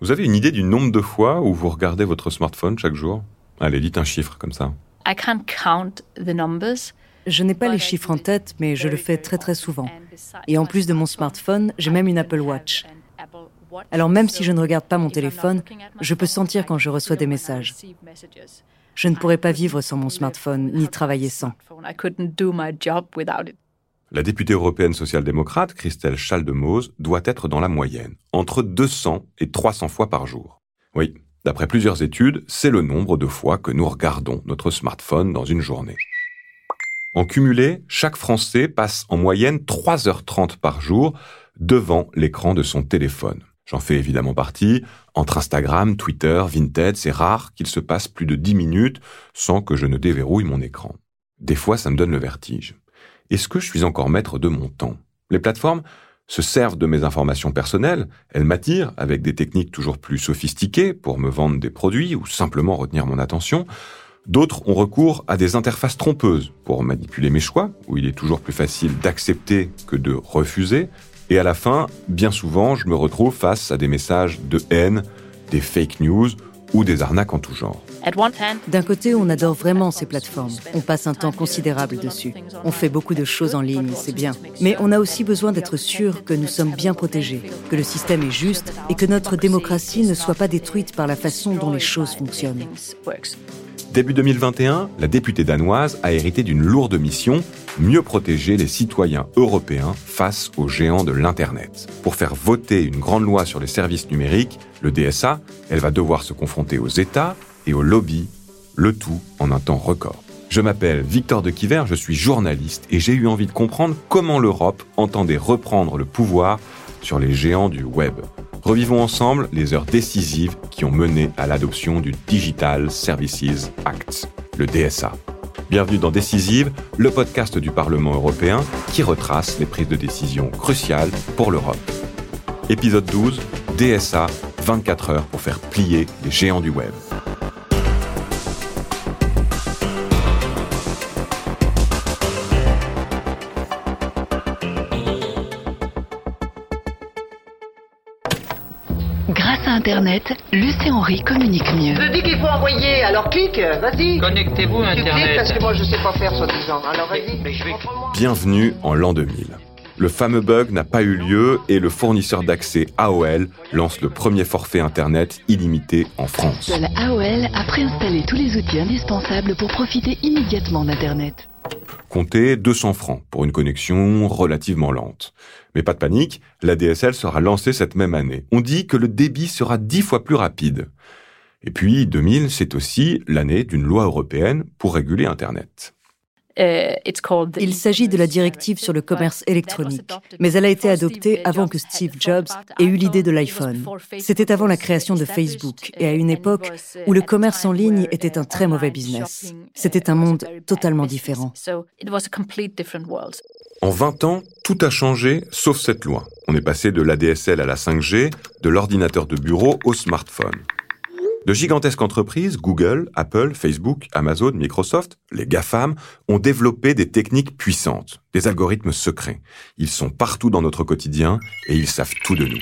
Vous avez une idée du nombre de fois où vous regardez votre smartphone chaque jour? Allez, dites un chiffre comme ça. Je n'ai pas les chiffres en tête, mais je le fais très très souvent. Et en plus de mon smartphone, j'ai même une Apple Watch. Alors même si je ne regarde pas mon téléphone, je peux sentir quand je reçois des messages. Je ne pourrais pas vivre sans mon smartphone, ni travailler sans. La députée européenne social-démocrate, Christelle Schaldemose, doit être dans la moyenne, entre 200 et 300 fois par jour. Oui, d'après plusieurs études, c'est le nombre de fois que nous regardons notre smartphone dans une journée. En cumulé, chaque Français passe en moyenne 3h30 par jour devant l'écran de son téléphone. J'en fais évidemment partie. Entre Instagram, Twitter, Vinted, c'est rare qu'il se passe plus de 10 minutes sans que je ne déverrouille mon écran. Des fois, ça me donne le vertige. Est-ce que je suis encore maître de mon temps? Les plateformes se servent de mes informations personnelles, elles m'attirent avec des techniques toujours plus sophistiquées pour me vendre des produits ou simplement retenir mon attention. D'autres ont recours à des interfaces trompeuses pour manipuler mes choix, où il est toujours plus facile d'accepter que de refuser, et à la fin, bien souvent, je me retrouve face à des messages de haine, des fake news ou des arnaques en tout genre. D'un côté, on adore vraiment ces plateformes. On passe un temps considérable dessus. On fait beaucoup de choses en ligne, c'est bien. Mais on a aussi besoin d'être sûr que nous sommes bien protégés, que le système est juste et que notre démocratie ne soit pas détruite par la façon dont les choses fonctionnent. Début 2021, la députée danoise a hérité d'une lourde mission, mieux protéger les citoyens européens face aux géants de l'Internet. Pour faire voter une grande loi sur les services numériques, le DSA, elle va devoir se confronter aux États et aux lobbies, le tout en un temps record. Je m'appelle Victor de Quiver, je suis journaliste et j'ai eu envie de comprendre comment l'Europe entendait reprendre le pouvoir sur les géants du web. Revivons ensemble les heures décisives qui ont mené à l'adoption du Digital Services Act, le DSA. Bienvenue dans Décisive, le podcast du Parlement européen qui retrace les prises de décision cruciales pour l'Europe. Épisode 12, DSA, 24 heures pour faire plier les géants du web. Internet, Luce et Henri communiquent mieux. Je dis qu'il faut envoyer, alors clique, vas-y. Connectez-vous à Internet. parce que moi je sais pas faire soi-disant. Alors vas-y. Bienvenue en l'an 2000. Le fameux bug n'a pas eu lieu et le fournisseur d'accès AOL lance le premier forfait Internet illimité en France. Seul AOL a préinstallé tous les outils indispensables pour profiter immédiatement d'Internet. Comptez 200 francs pour une connexion relativement lente. Mais pas de panique, la DSL sera lancée cette même année. On dit que le débit sera dix fois plus rapide. Et puis 2000, c'est aussi l'année d'une loi européenne pour réguler Internet. Euh, Il s'agit de la directive sur le commerce électronique, mais elle a été adoptée avant que Steve Jobs ait eu l'idée de l'iPhone. C'était avant la création de Facebook et à une époque où le commerce en ligne était un très mauvais business. C'était un monde totalement différent. En 20 ans, tout a changé sauf cette loi. On est passé de l'ADSL à la 5G, de l'ordinateur de bureau au smartphone. De gigantesques entreprises, Google, Apple, Facebook, Amazon, Microsoft, les GAFAM, ont développé des techniques puissantes, des algorithmes secrets. Ils sont partout dans notre quotidien et ils savent tout de nous.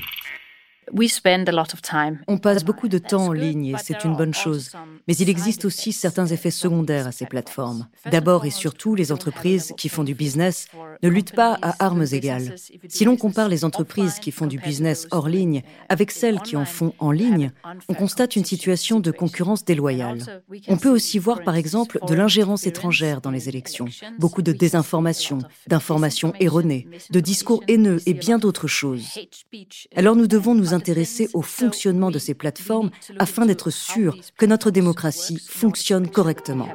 On passe beaucoup de temps en ligne et c'est une bonne chose. Mais il existe aussi certains effets secondaires à ces plateformes. D'abord et surtout, les entreprises qui font du business ne luttent pas à armes égales. Si l'on compare les entreprises qui font du business hors ligne avec celles qui en font en ligne, on constate une situation de concurrence déloyale. On peut aussi voir par exemple de l'ingérence étrangère dans les élections, beaucoup de désinformation, d'informations erronées, de discours haineux et bien d'autres choses. Alors nous devons nous intéresser au fonctionnement de ces plateformes afin d'être sûrs que notre démocratie fonctionne correctement.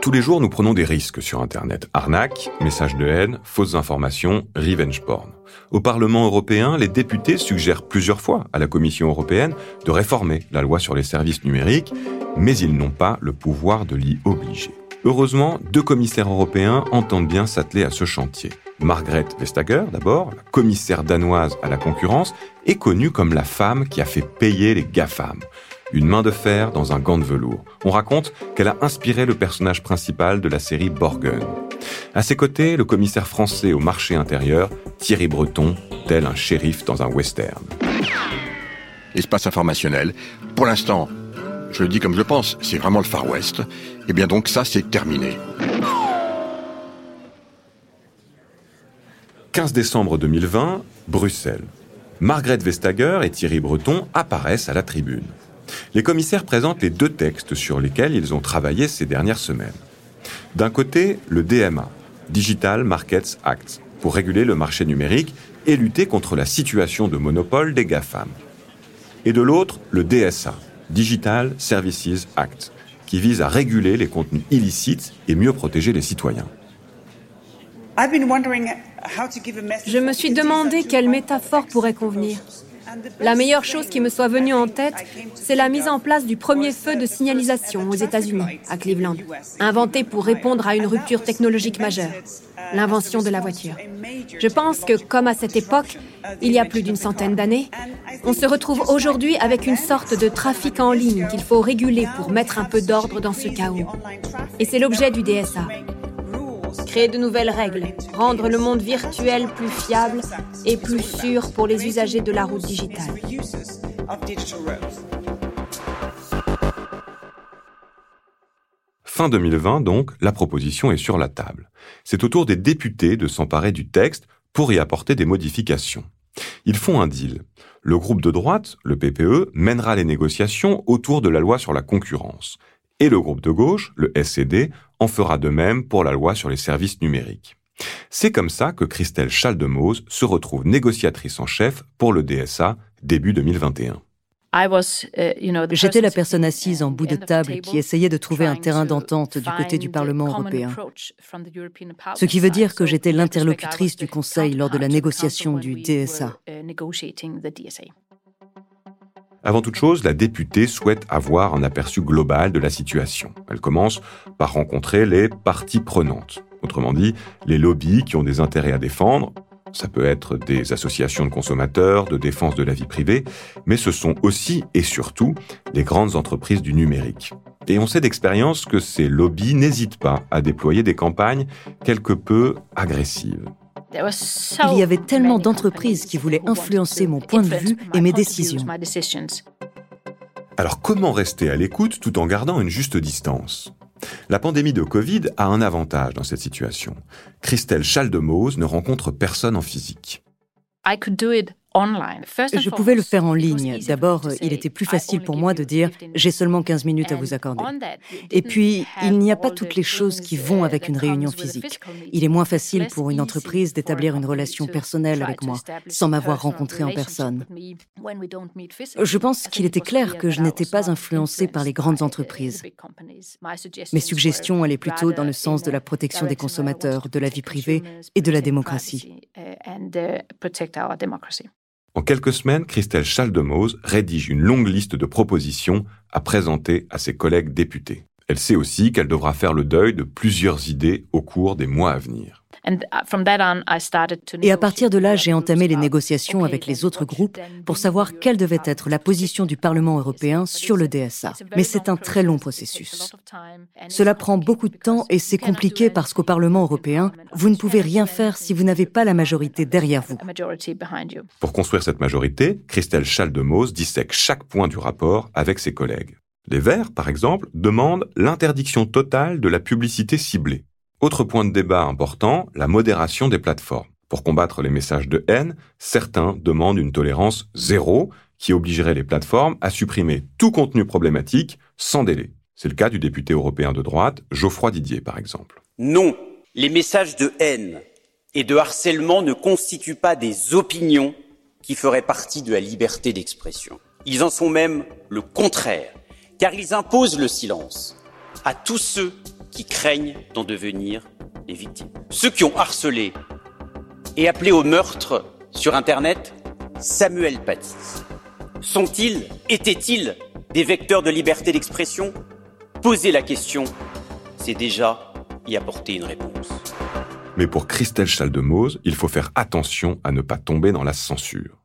Tous les jours, nous prenons des risques sur Internet. Arnaques, messages de haine, fausses informations, revenge porn. Au Parlement européen, les députés suggèrent plusieurs fois à la Commission européenne de réformer la loi sur les services numériques, mais ils n'ont pas le pouvoir de l'y obliger. Heureusement, deux commissaires européens entendent bien s'atteler à ce chantier. Margrethe Vestager, d'abord, la commissaire danoise à la concurrence, est connue comme la femme qui a fait payer les GAFAM. Une main de fer dans un gant de velours. On raconte qu'elle a inspiré le personnage principal de la série Borgen. À ses côtés, le commissaire français au marché intérieur, Thierry Breton, tel un shérif dans un western. l'espace informationnel. Pour l'instant, je le dis comme je pense, c'est vraiment le Far West. Et eh bien donc ça, c'est terminé. 15 décembre 2020, Bruxelles. Margaret Vestager et Thierry Breton apparaissent à la tribune. Les commissaires présentent les deux textes sur lesquels ils ont travaillé ces dernières semaines. D'un côté, le DMA, Digital Markets Act, pour réguler le marché numérique et lutter contre la situation de monopole des GAFAM. Et de l'autre, le DSA, Digital Services Act, qui vise à réguler les contenus illicites et mieux protéger les citoyens. Je me suis demandé quelle métaphore pourrait convenir. La meilleure chose qui me soit venue en tête, c'est la mise en place du premier feu de signalisation aux États-Unis, à Cleveland, inventé pour répondre à une rupture technologique majeure, l'invention de la voiture. Je pense que, comme à cette époque, il y a plus d'une centaine d'années, on se retrouve aujourd'hui avec une sorte de trafic en ligne qu'il faut réguler pour mettre un peu d'ordre dans ce chaos. Et c'est l'objet du DSA créer de nouvelles règles, rendre le monde virtuel plus fiable et plus sûr pour les usagers de la route digitale. Fin 2020, donc, la proposition est sur la table. C'est au tour des députés de s'emparer du texte pour y apporter des modifications. Ils font un deal. Le groupe de droite, le PPE, mènera les négociations autour de la loi sur la concurrence et le groupe de gauche, le SCD, en fera de même pour la loi sur les services numériques. C'est comme ça que Christelle Chaldemose se retrouve négociatrice en chef pour le DSA début 2021. Uh, J'étais la personne assise en bout de table qui essayait de trouver un terrain d'entente du côté du Parlement européen. Ce qui veut dire que j'étais l'interlocutrice du Conseil lors de la négociation du DSA. Avant toute chose, la députée souhaite avoir un aperçu global de la situation. Elle commence par rencontrer les parties prenantes, autrement dit, les lobbies qui ont des intérêts à défendre. Ça peut être des associations de consommateurs, de défense de la vie privée, mais ce sont aussi et surtout les grandes entreprises du numérique. Et on sait d'expérience que ces lobbies n'hésitent pas à déployer des campagnes quelque peu agressives. Il y avait tellement d'entreprises qui voulaient influencer mon point de vue et mes décisions. Alors comment rester à l'écoute tout en gardant une juste distance? La pandémie de Covid a un avantage dans cette situation. Christelle Chaldemose ne rencontre personne en physique. Je pouvais le faire en ligne. D'abord, il était plus facile pour moi de dire j'ai seulement 15 minutes à vous accorder. Et puis, il n'y a pas toutes les choses qui vont avec une réunion physique. Il est moins facile pour une entreprise d'établir une relation personnelle avec moi sans m'avoir rencontré en personne. Je pense qu'il était clair que je n'étais pas influencé par les grandes entreprises. Mes suggestions allaient plutôt dans le sens de la protection des consommateurs, de la vie privée et de la démocratie. En quelques semaines, Christelle Chaldemose rédige une longue liste de propositions à présenter à ses collègues députés. Elle sait aussi qu'elle devra faire le deuil de plusieurs idées au cours des mois à venir. Uh, Et à partir de là, j'ai entamé les négociations avec les autres groupes pour savoir quelle devait être la position du Parlement européen sur le DSA. Mais c'est un très long processus. Cela prend beaucoup de temps et c'est compliqué parce qu'au Parlement européen, vous ne pouvez rien faire si vous n'avez pas la majorité derrière vous. Pour construire cette majorité, Christelle Chaldemose dissèque chaque point du rapport avec ses collègues. Les Verts, par exemple, demandent l'interdiction totale de la publicité ciblée. Autre point de débat important, la modération des plateformes. Pour combattre les messages de haine, certains demandent une tolérance zéro qui obligerait les plateformes à supprimer tout contenu problématique sans délai. C'est le cas du député européen de droite, Geoffroy Didier, par exemple. Non, les messages de haine et de harcèlement ne constituent pas des opinions qui feraient partie de la liberté d'expression. Ils en sont même le contraire, car ils imposent le silence à tous ceux qui craignent d'en devenir les victimes. Ceux qui ont harcelé et appelé au meurtre sur Internet Samuel Paty. Sont-ils, étaient-ils des vecteurs de liberté d'expression? Poser la question, c'est déjà y apporter une réponse. Mais pour Christelle Chaldemose, il faut faire attention à ne pas tomber dans la censure.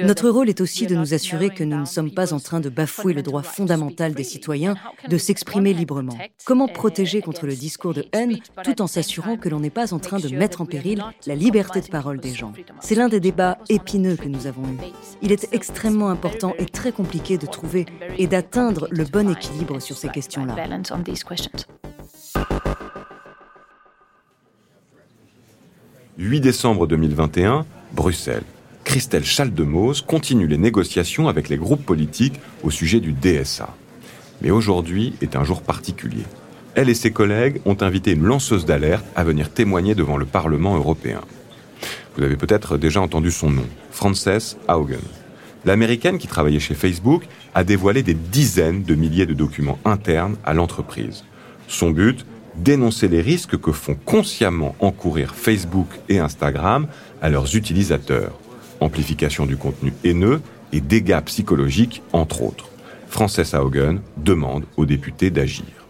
Notre rôle est aussi de nous assurer que nous ne sommes pas en train de bafouer le droit fondamental des citoyens de s'exprimer librement. Comment protéger contre le discours de haine tout en s'assurant que l'on n'est pas en train de mettre en péril la liberté de parole des gens C'est l'un des débats épineux que nous avons eus. Il est extrêmement important et très compliqué de trouver et d'atteindre le bon équilibre sur ces questions-là. 8 décembre 2021, Bruxelles. Christelle Chaldemose continue les négociations avec les groupes politiques au sujet du DSA. Mais aujourd'hui est un jour particulier. Elle et ses collègues ont invité une lanceuse d'alerte à venir témoigner devant le Parlement européen. Vous avez peut-être déjà entendu son nom, Frances Haugen. L'américaine qui travaillait chez Facebook a dévoilé des dizaines de milliers de documents internes à l'entreprise. Son but Dénoncer les risques que font consciemment encourir Facebook et Instagram à leurs utilisateurs amplification du contenu haineux et dégâts psychologiques, entre autres. Frances Haugen demande aux députés d'agir.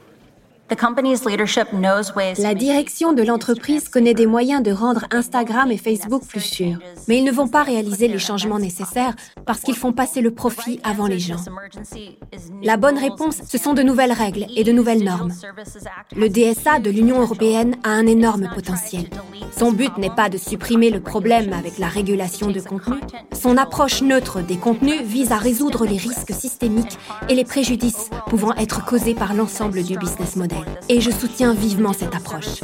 La direction de l'entreprise connaît des moyens de rendre Instagram et Facebook plus sûrs, mais ils ne vont pas réaliser les changements nécessaires parce qu'ils font passer le profit avant les gens. La bonne réponse, ce sont de nouvelles règles et de nouvelles normes. Le DSA de l'Union européenne a un énorme potentiel. Son but n'est pas de supprimer le problème avec la régulation de contenu. Son approche neutre des contenus vise à résoudre les risques systémiques et les préjudices pouvant être causés par l'ensemble du business model. Et je soutiens vivement cette approche.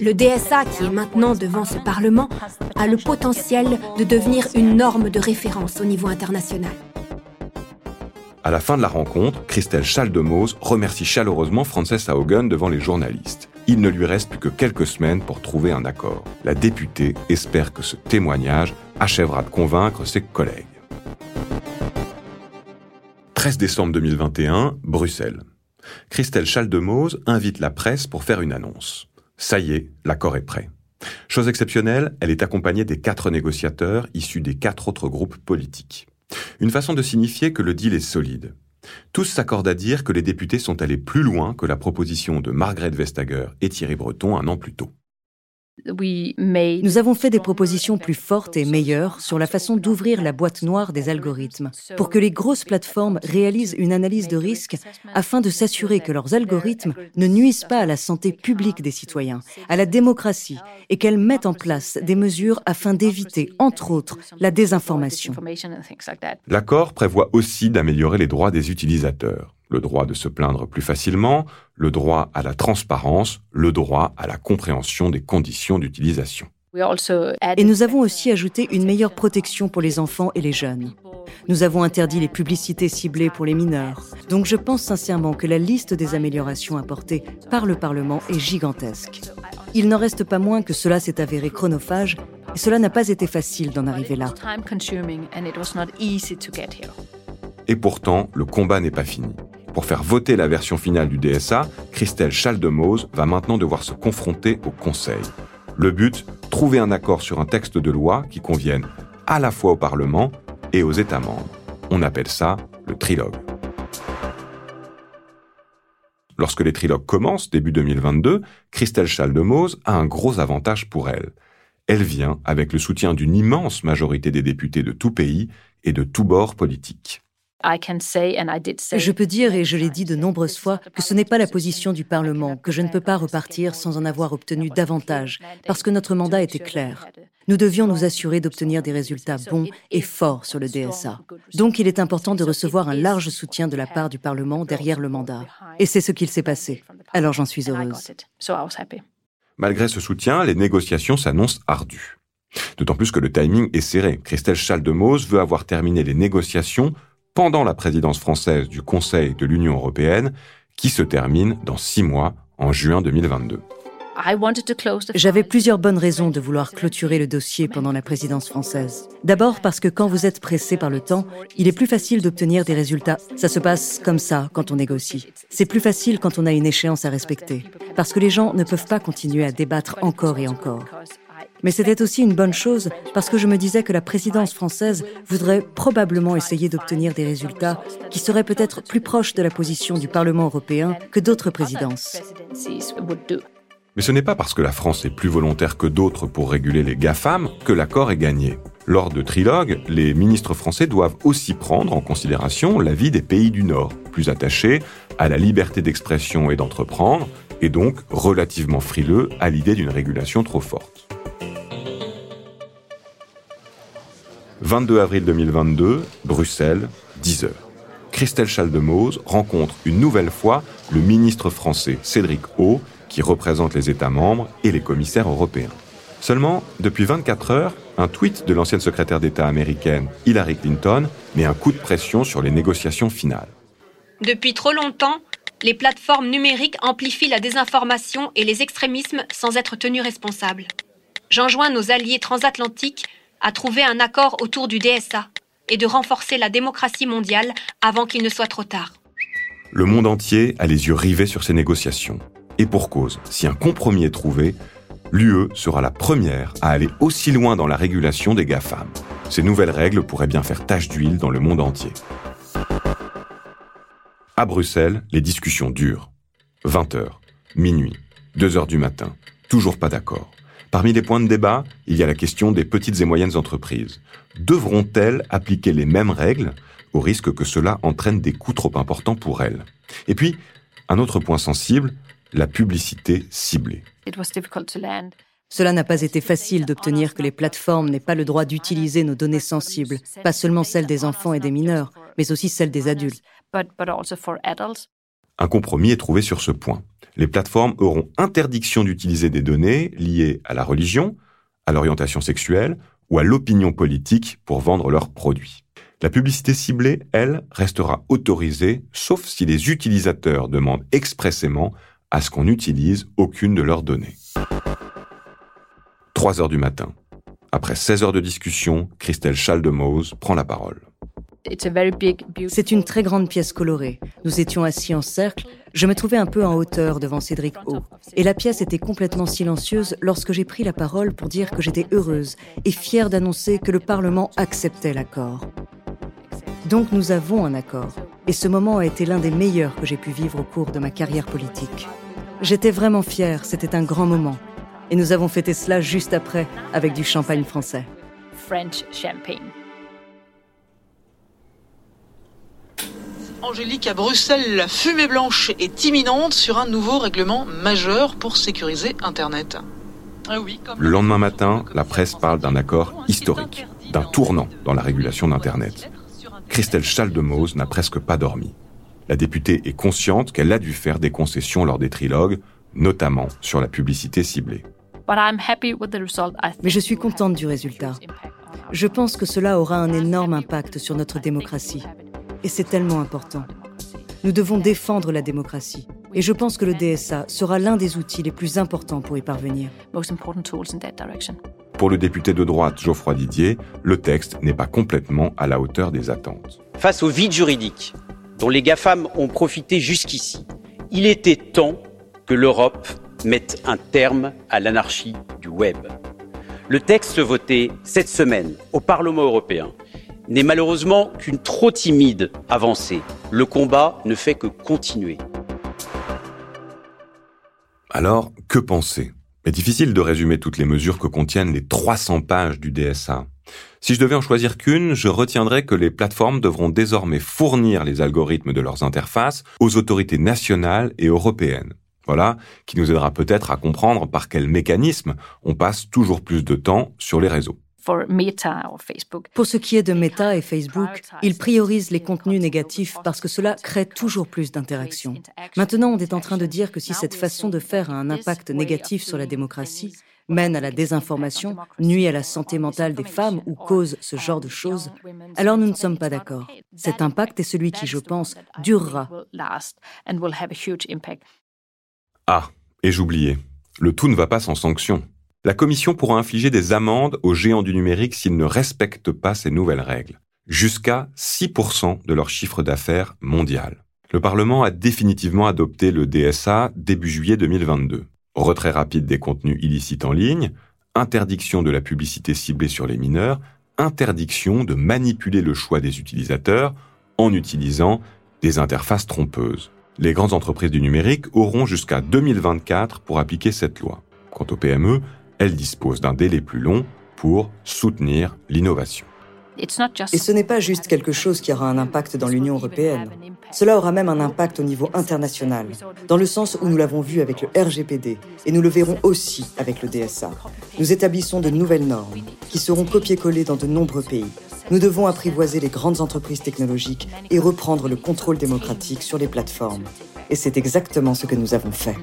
Le DSA, qui est maintenant devant ce Parlement, a le potentiel de devenir une norme de référence au niveau international. À la fin de la rencontre, Christelle Chaldemose remercie chaleureusement Frances Haugen devant les journalistes. Il ne lui reste plus que quelques semaines pour trouver un accord. La députée espère que ce témoignage achèvera de convaincre ses collègues. 13 décembre 2021, Bruxelles. Christelle Chaldemose invite la presse pour faire une annonce. Ça y est, l'accord est prêt. Chose exceptionnelle, elle est accompagnée des quatre négociateurs issus des quatre autres groupes politiques. Une façon de signifier que le deal est solide. Tous s'accordent à dire que les députés sont allés plus loin que la proposition de Margrethe Vestager et Thierry Breton un an plus tôt. Nous avons fait des propositions plus fortes et meilleures sur la façon d'ouvrir la boîte noire des algorithmes pour que les grosses plateformes réalisent une analyse de risque afin de s'assurer que leurs algorithmes ne nuisent pas à la santé publique des citoyens, à la démocratie et qu'elles mettent en place des mesures afin d'éviter, entre autres, la désinformation. L'accord prévoit aussi d'améliorer les droits des utilisateurs le droit de se plaindre plus facilement, le droit à la transparence, le droit à la compréhension des conditions d'utilisation. Et nous avons aussi ajouté une meilleure protection pour les enfants et les jeunes. Nous avons interdit les publicités ciblées pour les mineurs. Donc je pense sincèrement que la liste des améliorations apportées par le Parlement est gigantesque. Il n'en reste pas moins que cela s'est avéré chronophage et cela n'a pas été facile d'en arriver là. Et pourtant, le combat n'est pas fini. Pour faire voter la version finale du DSA, Christelle Chaldemose va maintenant devoir se confronter au Conseil. Le but, trouver un accord sur un texte de loi qui convienne à la fois au Parlement et aux États membres. On appelle ça le trilogue. Lorsque les trilogues commencent, début 2022, Christelle Chaldemose a un gros avantage pour elle. Elle vient avec le soutien d'une immense majorité des députés de tout pays et de tous bords politiques. Je peux dire, et je l'ai dit de nombreuses fois, que ce n'est pas la position du Parlement, que je ne peux pas repartir sans en avoir obtenu davantage, parce que notre mandat était clair. Nous devions nous assurer d'obtenir des résultats bons et forts sur le DSA. Donc il est important de recevoir un large soutien de la part du Parlement derrière le mandat. Et c'est ce qu'il s'est passé. Alors j'en suis heureuse. Malgré ce soutien, les négociations s'annoncent ardues. D'autant plus que le timing est serré. Christelle Chaldemose veut avoir terminé les négociations pendant la présidence française du Conseil de l'Union européenne, qui se termine dans six mois, en juin 2022. J'avais plusieurs bonnes raisons de vouloir clôturer le dossier pendant la présidence française. D'abord parce que quand vous êtes pressé par le temps, il est plus facile d'obtenir des résultats. Ça se passe comme ça quand on négocie. C'est plus facile quand on a une échéance à respecter. Parce que les gens ne peuvent pas continuer à débattre encore et encore. Mais c'était aussi une bonne chose parce que je me disais que la présidence française voudrait probablement essayer d'obtenir des résultats qui seraient peut-être plus proches de la position du Parlement européen que d'autres présidences. Mais ce n'est pas parce que la France est plus volontaire que d'autres pour réguler les GAFAM que l'accord est gagné. Lors de trilogues, les ministres français doivent aussi prendre en considération l'avis des pays du Nord, plus attachés à la liberté d'expression et d'entreprendre, et donc relativement frileux à l'idée d'une régulation trop forte. 22 avril 2022, Bruxelles, 10 h Christelle Chaldemose rencontre une nouvelle fois le ministre français Cédric O, qui représente les États membres et les commissaires européens. Seulement, depuis 24 heures, un tweet de l'ancienne secrétaire d'État américaine Hillary Clinton met un coup de pression sur les négociations finales. Depuis trop longtemps, les plateformes numériques amplifient la désinformation et les extrémismes sans être tenus responsables. J'enjoins nos alliés transatlantiques à trouver un accord autour du DSA et de renforcer la démocratie mondiale avant qu'il ne soit trop tard. Le monde entier a les yeux rivés sur ces négociations. Et pour cause, si un compromis est trouvé, l'UE sera la première à aller aussi loin dans la régulation des GAFAM. Ces nouvelles règles pourraient bien faire tache d'huile dans le monde entier. À Bruxelles, les discussions durent. 20h, minuit, 2h du matin, toujours pas d'accord. Parmi les points de débat, il y a la question des petites et moyennes entreprises. Devront-elles appliquer les mêmes règles au risque que cela entraîne des coûts trop importants pour elles? Et puis, un autre point sensible, la publicité ciblée. Cela n'a pas été facile d'obtenir que les plateformes n'aient pas le droit d'utiliser nos données sensibles, pas seulement celles des enfants et des mineurs, mais aussi celles des adultes. Un compromis est trouvé sur ce point. Les plateformes auront interdiction d'utiliser des données liées à la religion, à l'orientation sexuelle ou à l'opinion politique pour vendre leurs produits. La publicité ciblée, elle, restera autorisée, sauf si les utilisateurs demandent expressément à ce qu'on n'utilise aucune de leurs données. 3 heures du matin. Après 16 heures de discussion, Christelle Chaldemose prend la parole. C'est une très grande pièce colorée. Nous étions assis en cercle. Je me trouvais un peu en hauteur devant Cédric O. Et la pièce était complètement silencieuse lorsque j'ai pris la parole pour dire que j'étais heureuse et fière d'annoncer que le Parlement acceptait l'accord. Donc nous avons un accord. Et ce moment a été l'un des meilleurs que j'ai pu vivre au cours de ma carrière politique. J'étais vraiment fière, c'était un grand moment. Et nous avons fêté cela juste après avec du champagne français. French champagne. Angélique, à Bruxelles, la fumée blanche est imminente sur un nouveau règlement majeur pour sécuriser Internet. Ah Le lendemain matin, la presse parle d'un accord historique, d'un tournant dans la régulation d'Internet. Christelle Chaldemose n'a presque pas dormi. La députée est consciente qu'elle a dû faire des concessions lors des trilogues, notamment sur la publicité ciblée. Mais je suis contente du résultat. Je pense que cela aura un énorme impact sur notre démocratie. Et c'est tellement important. Nous devons défendre la démocratie. Et je pense que le DSA sera l'un des outils les plus importants pour y parvenir. Pour le député de droite Geoffroy Didier, le texte n'est pas complètement à la hauteur des attentes. Face au vide juridique dont les GAFAM ont profité jusqu'ici, il était temps que l'Europe mette un terme à l'anarchie du web. Le texte voté cette semaine au Parlement européen n'est malheureusement qu'une trop timide avancée. Le combat ne fait que continuer. Alors, que penser? C'est difficile de résumer toutes les mesures que contiennent les 300 pages du DSA. Si je devais en choisir qu'une, je retiendrais que les plateformes devront désormais fournir les algorithmes de leurs interfaces aux autorités nationales et européennes. Voilà, qui nous aidera peut-être à comprendre par quel mécanisme on passe toujours plus de temps sur les réseaux. Pour ce qui est de Meta et Facebook, ils priorisent les contenus négatifs parce que cela crée toujours plus d'interactions. Maintenant, on est en train de dire que si cette façon de faire a un impact négatif sur la démocratie, mène à la désinformation, nuit à la santé mentale des femmes ou cause ce genre de choses, alors nous ne sommes pas d'accord. Cet impact est celui qui, je pense, durera. Ah, et j'oubliais, le tout ne va pas sans sanction la Commission pourra infliger des amendes aux géants du numérique s'ils ne respectent pas ces nouvelles règles, jusqu'à 6% de leur chiffre d'affaires mondial. Le Parlement a définitivement adopté le DSA début juillet 2022. Retrait rapide des contenus illicites en ligne, interdiction de la publicité ciblée sur les mineurs, interdiction de manipuler le choix des utilisateurs en utilisant des interfaces trompeuses. Les grandes entreprises du numérique auront jusqu'à 2024 pour appliquer cette loi. Quant aux PME, elle dispose d'un délai plus long, pour soutenir l'innovation. Et ce n'est pas juste quelque chose qui aura un impact dans l'Union européenne. Cela aura même un impact au niveau international, dans le sens où nous l'avons vu avec le RGPD et nous le verrons aussi avec le DSA. Nous établissons de nouvelles normes qui seront copiées-collées dans de nombreux pays. Nous devons apprivoiser les grandes entreprises technologiques et reprendre le contrôle démocratique sur les plateformes. Et c'est exactement ce que nous avons fait.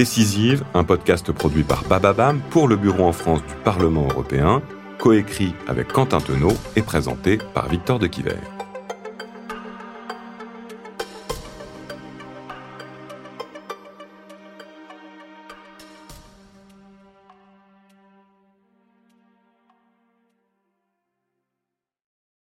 Décisive, un podcast produit par Bababam pour le Bureau en France du Parlement européen, coécrit avec Quentin Tenot et présenté par Victor de Quiver.